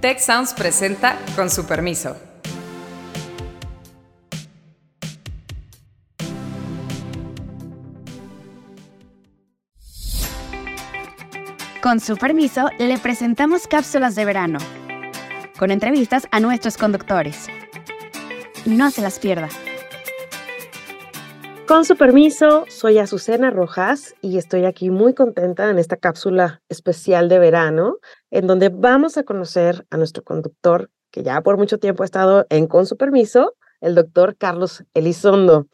Tech Sounds presenta con su permiso. Con su permiso, le presentamos cápsulas de verano, con entrevistas a nuestros conductores. No se las pierda. Con su permiso, soy Azucena Rojas y estoy aquí muy contenta en esta cápsula especial de verano, en donde vamos a conocer a nuestro conductor, que ya por mucho tiempo ha estado en Con su permiso, el doctor Carlos Elizondo.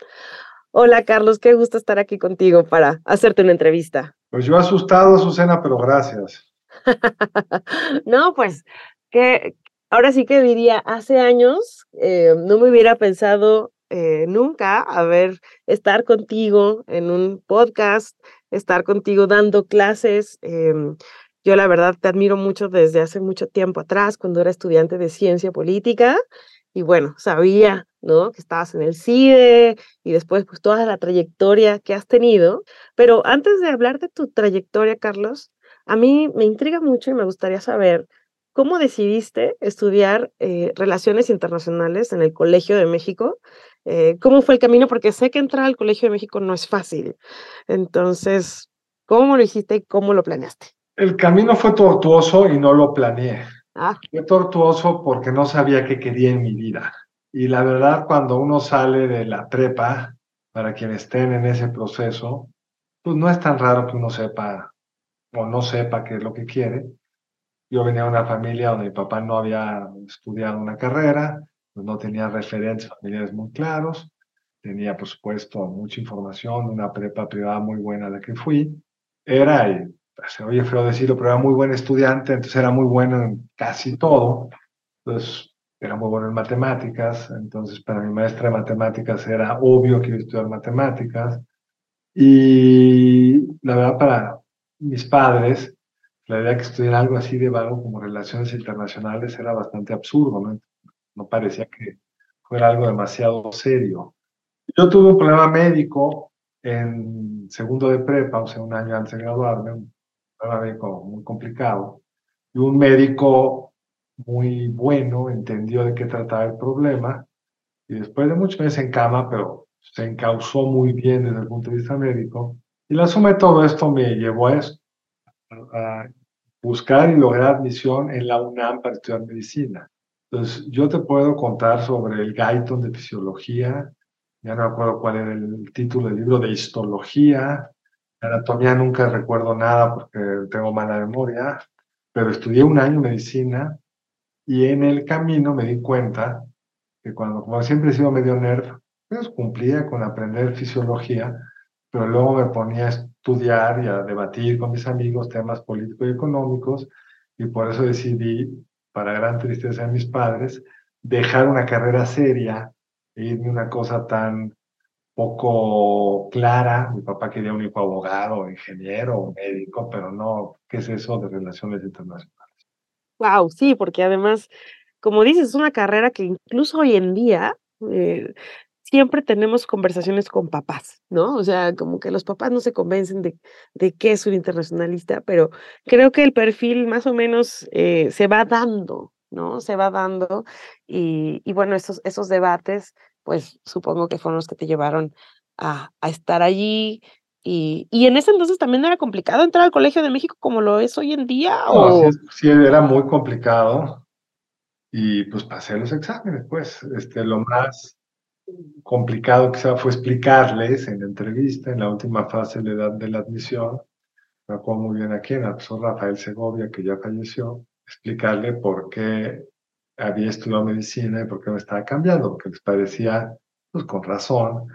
Hola Carlos, qué gusto estar aquí contigo para hacerte una entrevista. Pues yo asustado, Susana, pero gracias. no, pues que ahora sí que diría, hace años eh, no me hubiera pensado eh, nunca a ver, estar contigo en un podcast, estar contigo dando clases. Em, yo la verdad te admiro mucho desde hace mucho tiempo atrás, cuando era estudiante de ciencia política. Y bueno, sabía, ¿no? Que estabas en el CIDE y después pues toda la trayectoria que has tenido. Pero antes de hablar de tu trayectoria, Carlos, a mí me intriga mucho y me gustaría saber cómo decidiste estudiar eh, relaciones internacionales en el Colegio de México. Eh, ¿Cómo fue el camino? Porque sé que entrar al Colegio de México no es fácil. Entonces, ¿cómo lo hiciste y cómo lo planeaste? El camino fue tortuoso y no lo planeé. Ah. Fue tortuoso porque no sabía qué quería en mi vida. Y la verdad, cuando uno sale de la prepa, para quienes estén en ese proceso, pues no es tan raro que uno sepa o no sepa qué es lo que quiere. Yo venía de una familia donde mi papá no había estudiado una carrera, pues no tenía referentes familiares muy claros, tenía, por supuesto, mucha información una prepa privada muy buena a la que fui. Era, y se oye feo decirlo, pero era muy buen estudiante, entonces era muy bueno en casi todo. Entonces, era muy bueno en matemáticas, entonces para mi maestra de matemáticas era obvio que iba a estudiar matemáticas. Y la verdad, para mis padres, la idea que estudiar algo así de vago como relaciones internacionales era bastante absurdo, ¿no? No parecía que fuera algo demasiado serio. Yo tuve un problema médico en segundo de prepa, o sea, un año antes de graduarme, un problema médico muy complicado, y un médico muy bueno entendió de qué trataba el problema, y después de muchos meses en cama, pero se encausó muy bien desde el punto de vista médico, y la suma de todo esto me llevó a esto, a buscar y lograr admisión en la UNAM para estudiar medicina. Entonces, yo te puedo contar sobre el Guyton de fisiología, ya no me acuerdo cuál era el título del libro de histología, anatomía nunca recuerdo nada porque tengo mala memoria, pero estudié un año medicina y en el camino me di cuenta que cuando, como siempre he sido medio nerd, pues cumplía con aprender fisiología, pero luego me ponía a estudiar y a debatir con mis amigos temas políticos y económicos, y por eso decidí, para gran tristeza de mis padres, dejar una carrera seria e irme una cosa tan poco clara. Mi papá quería un hijo abogado, ingeniero, médico, pero no, ¿qué es eso de relaciones internacionales? Wow, sí, porque además, como dices, es una carrera que incluso hoy en día eh, siempre tenemos conversaciones con papás, ¿no? O sea, como que los papás no se convencen de, de qué es un internacionalista, pero creo que el perfil más o menos eh, se va dando, ¿no? Se va dando y, y, bueno, esos, esos debates, pues supongo que fueron los que te llevaron a, a estar allí. Y, y, en ese entonces también era complicado entrar al Colegio de México como lo es hoy en día. ¿o? sí, sí, era muy complicado. Y pues pasé los exámenes, pues. Este, lo más complicado quizá fue explicarles en la entrevista, en la última fase de la, de la admisión, me acuerdo muy bien a quién, profesor Rafael Segovia, que ya falleció, explicarle por qué había estudiado medicina y por qué me estaba cambiando, porque les parecía, pues con razón,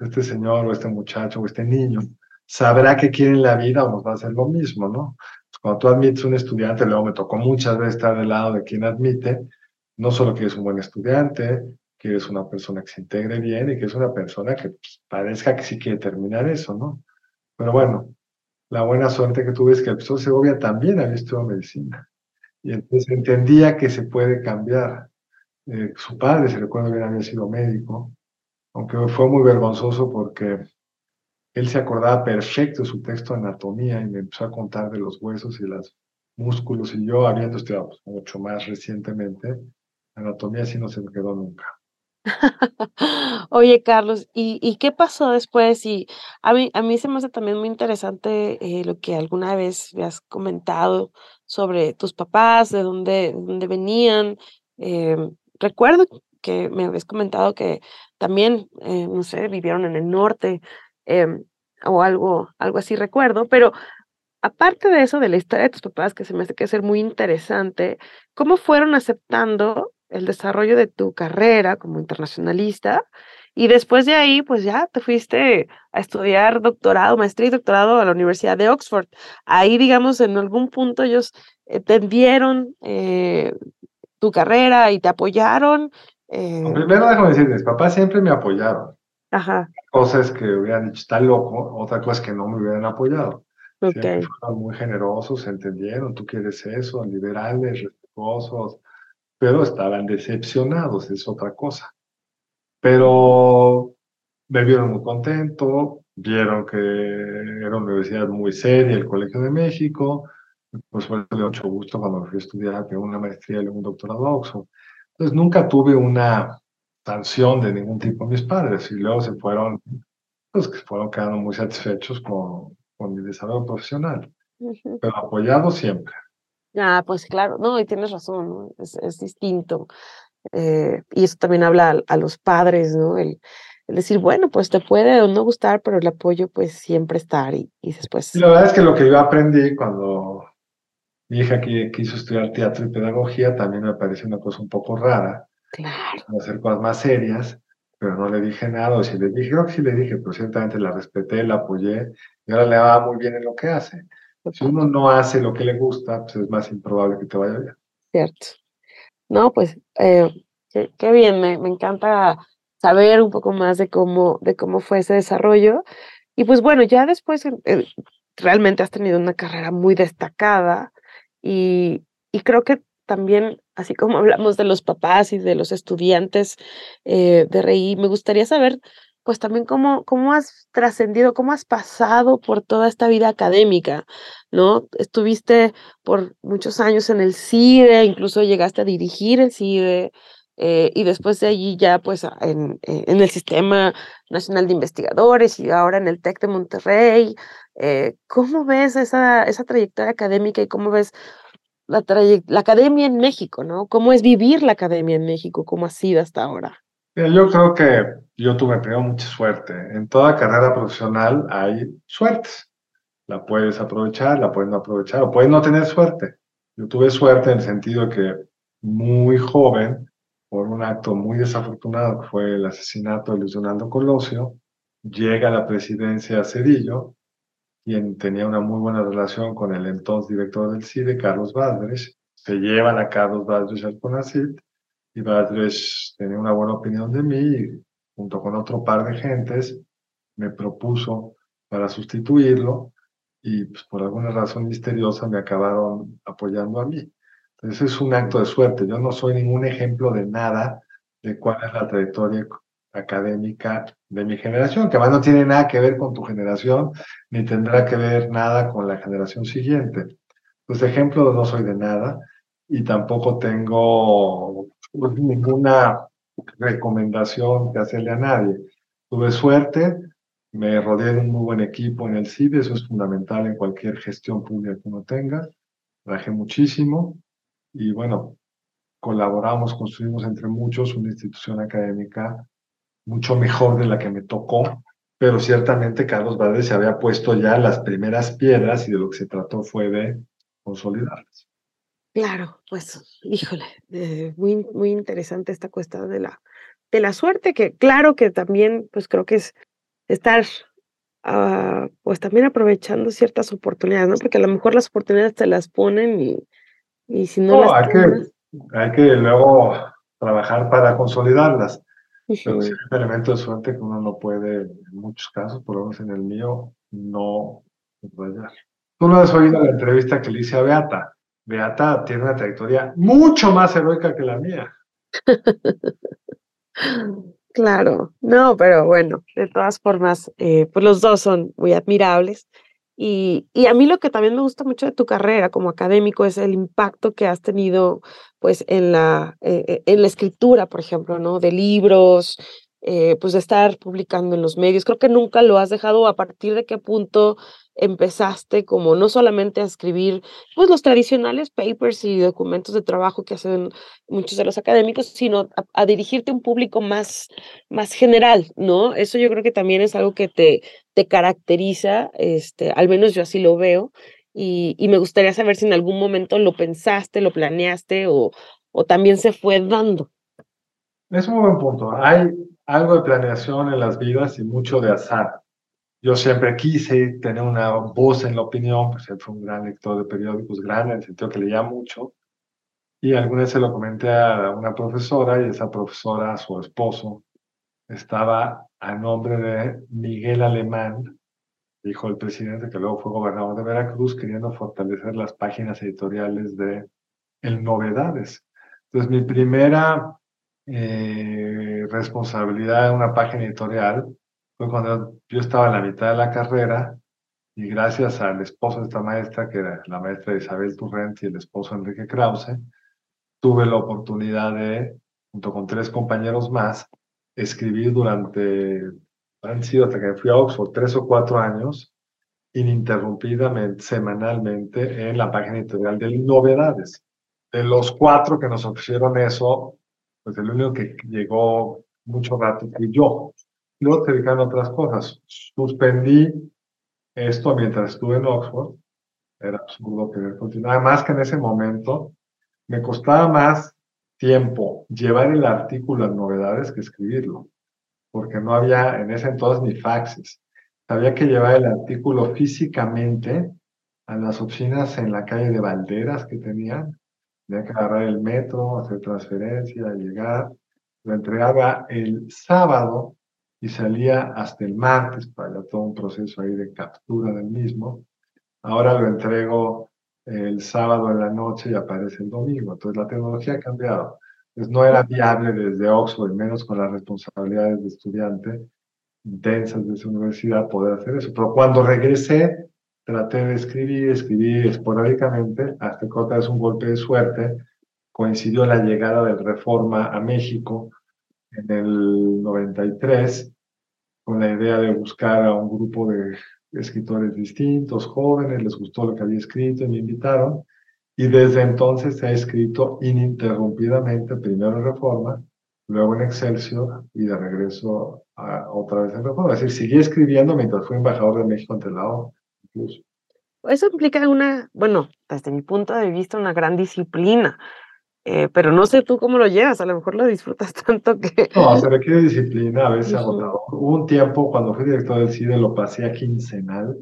este señor o este muchacho o este niño sabrá qué quiere en la vida o nos va a hacer lo mismo, ¿no? Pues cuando tú admites un estudiante, luego me tocó muchas veces estar del lado de quien admite, no solo que es un buen estudiante, que es una persona que se integre bien y que es una persona que pues, parezca que sí quiere terminar eso, ¿no? Pero bueno, la buena suerte que tuve es que el profesor Segovia también había estudiado medicina. Y entonces entendía que se puede cambiar. Eh, su padre, se recuerda bien, había sido médico, aunque fue muy vergonzoso porque él se acordaba perfecto de su texto de anatomía y me empezó a contar de los huesos y las músculos y yo, habiendo estudiado pues, mucho más recientemente, anatomía sí no se me quedó nunca. Oye, Carlos, ¿y, ¿y, qué pasó después? Y a mí, a mí se me hace también muy interesante eh, lo que alguna vez me has comentado sobre tus papás, de dónde, dónde venían. Eh, recuerdo que me habías comentado que también, eh, no sé, vivieron en el norte em, o algo, algo así recuerdo, pero aparte de eso, de la historia de tus papás, que se me hace que ser muy interesante, ¿cómo fueron aceptando el desarrollo de tu carrera como internacionalista? Y después de ahí, pues ya te fuiste a estudiar doctorado, maestría y doctorado a la Universidad de Oxford. Ahí, digamos, en algún punto ellos entendieron eh, tu carrera y te apoyaron. Eh... Primero, déjame decir, mis papás siempre me apoyaron. Ajá. Cosas que hubieran dicho, está loco, otra cosa que no me hubieran apoyado. Okay. fueron muy generosos, entendieron, tú quieres eso, liberales, respetuosos, pero estaban decepcionados, es otra cosa. Pero me vieron muy contento, vieron que era una universidad muy seria, el Colegio de México, pues fue de mucho gusto cuando me fui a estudiar, tengo una maestría y un doctorado a Oxford. Entonces nunca tuve una sanción de ningún tipo de mis padres y luego se fueron, pues que fueron quedando muy satisfechos con, con mi desarrollo profesional, pero apoyado siempre. Ah, pues claro, no, y tienes razón, es, es, distinto. Eh, y eso también habla a, los padres, ¿no? El, el, decir, bueno, pues te puede o no gustar, pero el apoyo pues siempre estar y, y después... la verdad es que lo que yo aprendí cuando mi hija que quiso estudiar teatro y pedagogía también me pareció una cosa un poco rara. Claro. Hacer cosas más serias pero no le dije nada, o si le dije, creo que sí le dije, pero ciertamente la respeté, la apoyé, y ahora le va muy bien en lo que hace. Si uno no hace lo que le gusta, pues es más improbable que te vaya bien. Cierto. No, pues, eh, qué, bien, me, me, encanta saber un poco más de cómo, de cómo fue ese desarrollo. Y pues bueno, ya después eh, realmente has tenido una carrera muy destacada y, y creo que también, así como hablamos de los papás y de los estudiantes eh, de RI, me gustaría saber, pues también cómo, cómo has trascendido, cómo has pasado por toda esta vida académica, ¿no? Estuviste por muchos años en el CIDE, incluso llegaste a dirigir el CIDE, eh, y después de allí ya pues en, eh, en, el Sistema Nacional de Investigadores y ahora en el TEC de Monterrey. ¿Cómo ves esa, esa trayectoria académica y cómo ves la, la academia en México, ¿no? ¿Cómo es vivir la academia en México? ¿Cómo ha sido hasta ahora? Yo creo que yo tuve primero mucha suerte. En toda carrera profesional hay suertes. La puedes aprovechar, la puedes no aprovechar, o puedes no tener suerte. Yo tuve suerte en el sentido de que muy joven, por un acto muy desafortunado que fue el asesinato de Luis Donaldo Colosio, llega a la presidencia Cedillo quien tenía una muy buena relación con el entonces director del CIDE, Carlos Badres. Se llevan a Carlos Badres al CONACIT y Badres tenía una buena opinión de mí y junto con otro par de gentes me propuso para sustituirlo y pues, por alguna razón misteriosa me acabaron apoyando a mí. Entonces es un acto de suerte. Yo no soy ningún ejemplo de nada de cuál es la trayectoria académica de mi generación, que además no tiene nada que ver con tu generación, ni tendrá que ver nada con la generación siguiente. Pues ejemplo, no soy de nada y tampoco tengo ninguna recomendación que hacerle a nadie. Tuve suerte, me rodeé de un muy buen equipo en el CIDE, eso es fundamental en cualquier gestión pública que uno tenga. Trabajé muchísimo y bueno, colaboramos, construimos entre muchos una institución académica mucho mejor de la que me tocó, pero ciertamente Carlos Valdés se había puesto ya las primeras piedras y de lo que se trató fue de consolidarlas. Claro, pues, híjole, eh, muy, muy interesante esta cuestión de la, de la suerte, que claro que también, pues creo que es estar, uh, pues también aprovechando ciertas oportunidades, ¿no? Porque a lo mejor las oportunidades te las ponen y, y si no, las hay que, hay que luego trabajar para consolidarlas. Pero sí un elemento de suerte que uno no puede, en muchos casos, por lo menos en el mío, no subrayar. Tú no has oído la entrevista que le hice a Beata. Beata tiene una trayectoria mucho más heroica que la mía. claro, no, pero bueno, de todas formas, eh, pues los dos son muy admirables. Y, y, a mí lo que también me gusta mucho de tu carrera como académico es el impacto que has tenido pues en la, eh, eh, en la escritura, por ejemplo, ¿no? De libros, eh, pues de estar publicando en los medios. Creo que nunca lo has dejado a partir de qué punto empezaste como no solamente a escribir pues los tradicionales papers y documentos de trabajo que hacen muchos de los académicos, sino a, dirigirte a un público más, más general, ¿no? Eso yo creo que también es algo que te, te caracteriza, este, al menos yo así lo veo, y, y me gustaría saber si en algún momento lo pensaste, lo planeaste o, o también se fue dando. Es un buen punto. Hay, algo de planeación en las vidas y mucho de azar. Yo siempre quise tener una voz en la opinión, pues él fue un gran lector de periódicos, grande, en el sentido que leía mucho. Y alguna vez se lo comenté a una profesora y esa profesora, su esposo, estaba a nombre de Miguel Alemán, dijo el presidente que luego fue gobernador de Veracruz, queriendo fortalecer las páginas editoriales de El Novedades. Entonces mi primera eh, responsabilidad en una página editorial fue cuando yo estaba en la mitad de la carrera y gracias al esposo de esta maestra, que era la maestra Isabel Turrent y el esposo Enrique Krause, tuve la oportunidad de, junto con tres compañeros más, escribir durante, han sido hasta que fui a Oxford, tres o cuatro años, ininterrumpidamente, semanalmente, en la página editorial de Novedades. De los cuatro que nos ofrecieron eso, pues el único que llegó mucho rato fui yo. Luego se dedicaron a otras cosas. Suspendí esto mientras estuve en Oxford. Era absurdo querer continuar. Además que en ese momento me costaba más tiempo llevar el artículo a novedades que escribirlo, porque no había en ese entonces ni faxes. Había que llevar el artículo físicamente a las oficinas en la calle de Valderas que tenían Tenía que agarrar el metro, hacer transferencia, llegar. Lo entregaba el sábado y salía hasta el martes para todo un proceso ahí de captura del mismo. Ahora lo entrego el sábado en la noche y aparece el domingo. Entonces la tecnología ha cambiado. Entonces no era viable desde Oxford, menos con las responsabilidades de estudiante densas de esa universidad, poder hacer eso. Pero cuando regresé, traté de escribir, escribir esporádicamente, hasta que otra vez un golpe de suerte, coincidió la llegada del Reforma a México en el 93, con la idea de buscar a un grupo de escritores distintos, jóvenes, les gustó lo que había escrito y me invitaron, y desde entonces se ha escrito ininterrumpidamente, primero en Reforma, luego en Excelsior y de regreso a, otra vez en Reforma. Es decir, seguí escribiendo mientras fui embajador de México ante la ONU. Eso implica una, bueno, desde mi punto de vista, una gran disciplina. Eh, pero no sé tú cómo lo llevas, a lo mejor lo disfrutas tanto que... No, se requiere disciplina, a veces agotador. Hubo un tiempo cuando fui director del CIDE lo pasé a quincenal,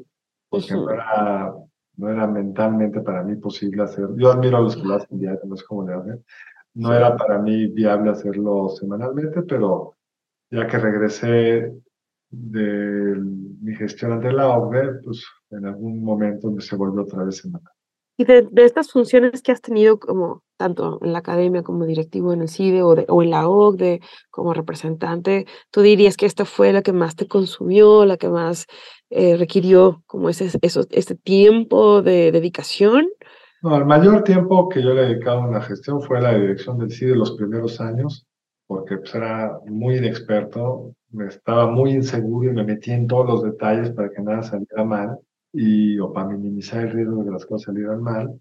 porque no, era, no era mentalmente para mí posible hacer. Yo admiro a los que lo hacen diario, no sé cómo le hacen. No era para mí viable hacerlo semanalmente, pero ya que regresé de mi gestión ante la OCDE, pues en algún momento se volvió otra vez semanal. Y de, estas funciones que has tenido como tanto en la academia como directivo en el CIDE o, o en la OCDE como representante, ¿tú dirías que esta fue la que más te consumió, la que más eh, requirió como ese, eso, este tiempo de dedicación? No, el mayor tiempo que yo le he dedicado a una gestión fue la dirección del CIDE los primeros años, porque pues, era muy inexperto, estaba muy inseguro y me metí en todos los detalles para que nada saliera mal y o para minimizar el riesgo de que las cosas salieran mal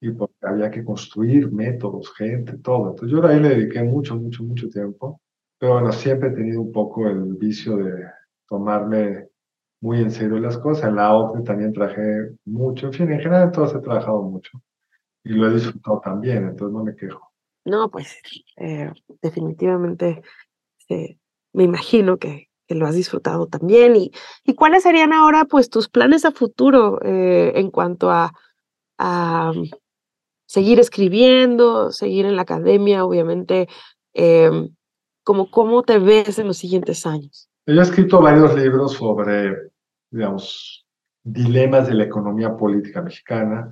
y porque había que construir métodos, gente, todo. Entonces yo ahí le dediqué mucho, mucho, mucho tiempo, pero bueno, siempre he tenido un poco el vicio de tomarme muy en serio las cosas. En la OCDE también trabajé mucho, en fin, en general en todas he trabajado mucho y lo he disfrutado también, entonces no me quejo. No, pues eh, definitivamente eh, me imagino que, lo has disfrutado también. ¿Y, y cuáles serían ahora pues tus planes a futuro eh, en cuanto a, a, seguir escribiendo, seguir en la academia, obviamente? Em, como, ¿Cómo te ves en los siguientes años? Yo he escrito varios libros sobre, digamos, dilemas de la economía política mexicana.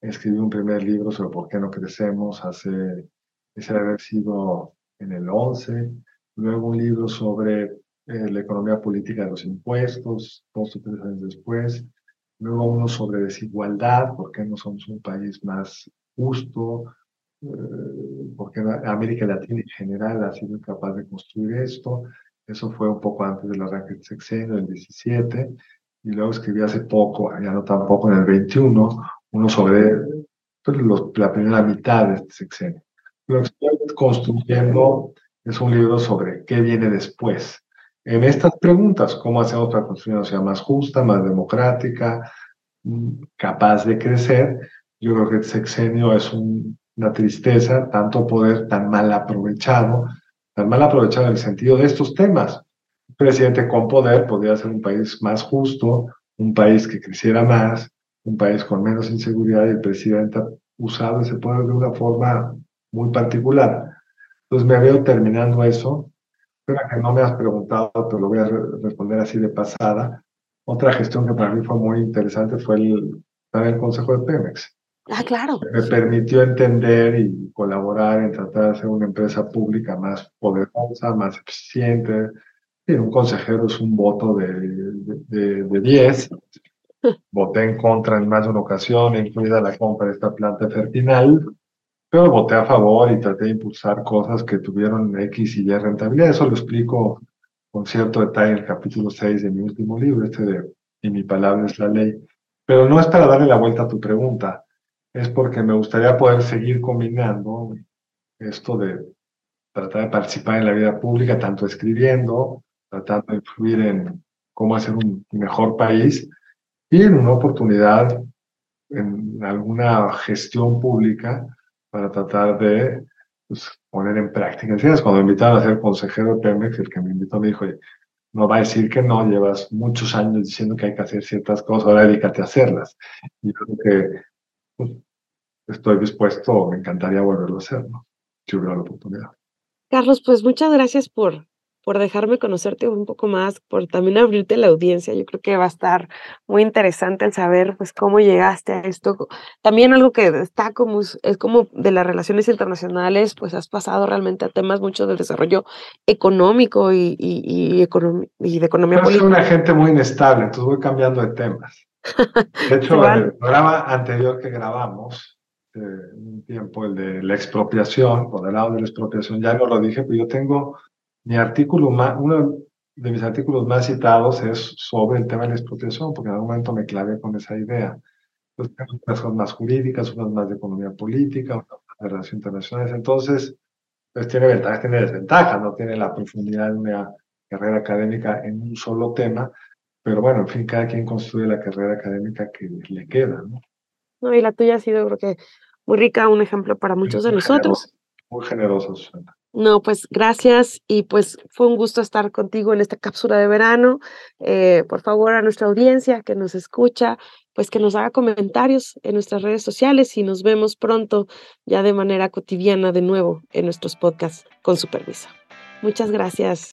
Escribí un primer libro sobre por qué no crecemos hace, ese debe haber sido en el 11 luego un libro sobre eh, la economía política de los impuestos, dos o tres años después, luego uno sobre desigualdad, por qué no somos un país más justo, eh, porque América Latina en general ha sido capaz de construir esto. Eso fue un poco antes del arranque del sexenio, el 17, y luego escribí hace poco, ya no tampoco en el 21, uno sobre pues, la primera mitad de este sexenio. Lo que estoy construyendo es un libro sobre qué viene después. En estas preguntas, ¿cómo hacemos para construir una sociedad más justa, más democrática, mm, capaz de crecer? Yo creo que el sexenio es una tristeza, tanto poder tan mal aprovechado, tan mal aprovechado en el sentido de estos temas. Un presidente con poder podría ser un país más justo, un país que creciera más, un país con menos inseguridad y el presidente ha usado ese poder de una forma muy particular. Entonces me veo terminando eso. Pero que no me has preguntado, te lo voy a responder así de pasada. Otra gestión que para mí fue muy interesante fue el, el Consejo de Pemex. Ah, claro. Me permitió entender y colaborar en tratar de hacer una empresa pública más poderosa, más eficiente. Y un consejero es un voto de 10. De, de, diez. Voté en contra en más de una ocasión, incluida la compra de esta planta fertinal, pero voté a favor y traté de impulsar cosas que tuvieron X y Y rentabilidad. Eso lo explico con cierto detalle en el capítulo 6 de mi último libro, este de Y mi palabra es la ley. Pero no es para darle la vuelta a tu pregunta es porque me gustaría poder seguir combinando esto de tratar de participar en la vida pública, tanto escribiendo, tratando de influir en cómo hacer un mejor país y en una oportunidad en alguna gestión pública para tratar de pues, poner en práctica. Cuando me invitaron a ser consejero de Pemex, el que me invitó me dijo, no va a decir que no, llevas muchos años diciendo que hay que hacer ciertas cosas, ahora dedícate a hacerlas. Y creo que pues, estoy dispuesto, me encantaría volverlo a hacer, ¿no? si hubiera la oportunidad. Carlos, pues muchas gracias por, por dejarme conocerte un poco más, por también abrirte la audiencia. Yo creo que va a estar muy interesante el saber pues cómo llegaste a esto. También algo que está como es como de las relaciones internacionales, pues has pasado realmente a temas mucho del desarrollo económico y, y, y, y de economía política. Soy una gente muy inestable, entonces voy cambiando de temas. De hecho, en el programa anterior que grabamos, un tiempo, el de la expropiación, por el lado de la expropiación, ya no lo dije, pero yo tengo mi artículo más, uno de mis artículos más citados es sobre el tema de la expropiación, porque en algún momento me clavé con esa idea. Entonces, tengo unas cosas más jurídicas, unas más de economía política, otras de relaciones internacionales. Entonces, pues tiene ventajas, tiene desventajas, no tiene la profundidad de una carrera académica en un solo tema, pero bueno, en fin, cada quien construye la carrera académica que le queda, ¿no? No, y la tuya ha sido, creo que, muy rica, un ejemplo para muchos de nosotros. muy generoso, Susana. No, pues gracias y pues fue un gusto estar contigo en esta cápsula de verano. Eh, por favor, a nuestra audiencia que nos escucha, pues que nos haga comentarios en nuestras redes sociales y nos vemos pronto ya de manera cotidiana de nuevo en nuestros podcasts con su permiso. Muchas gracias.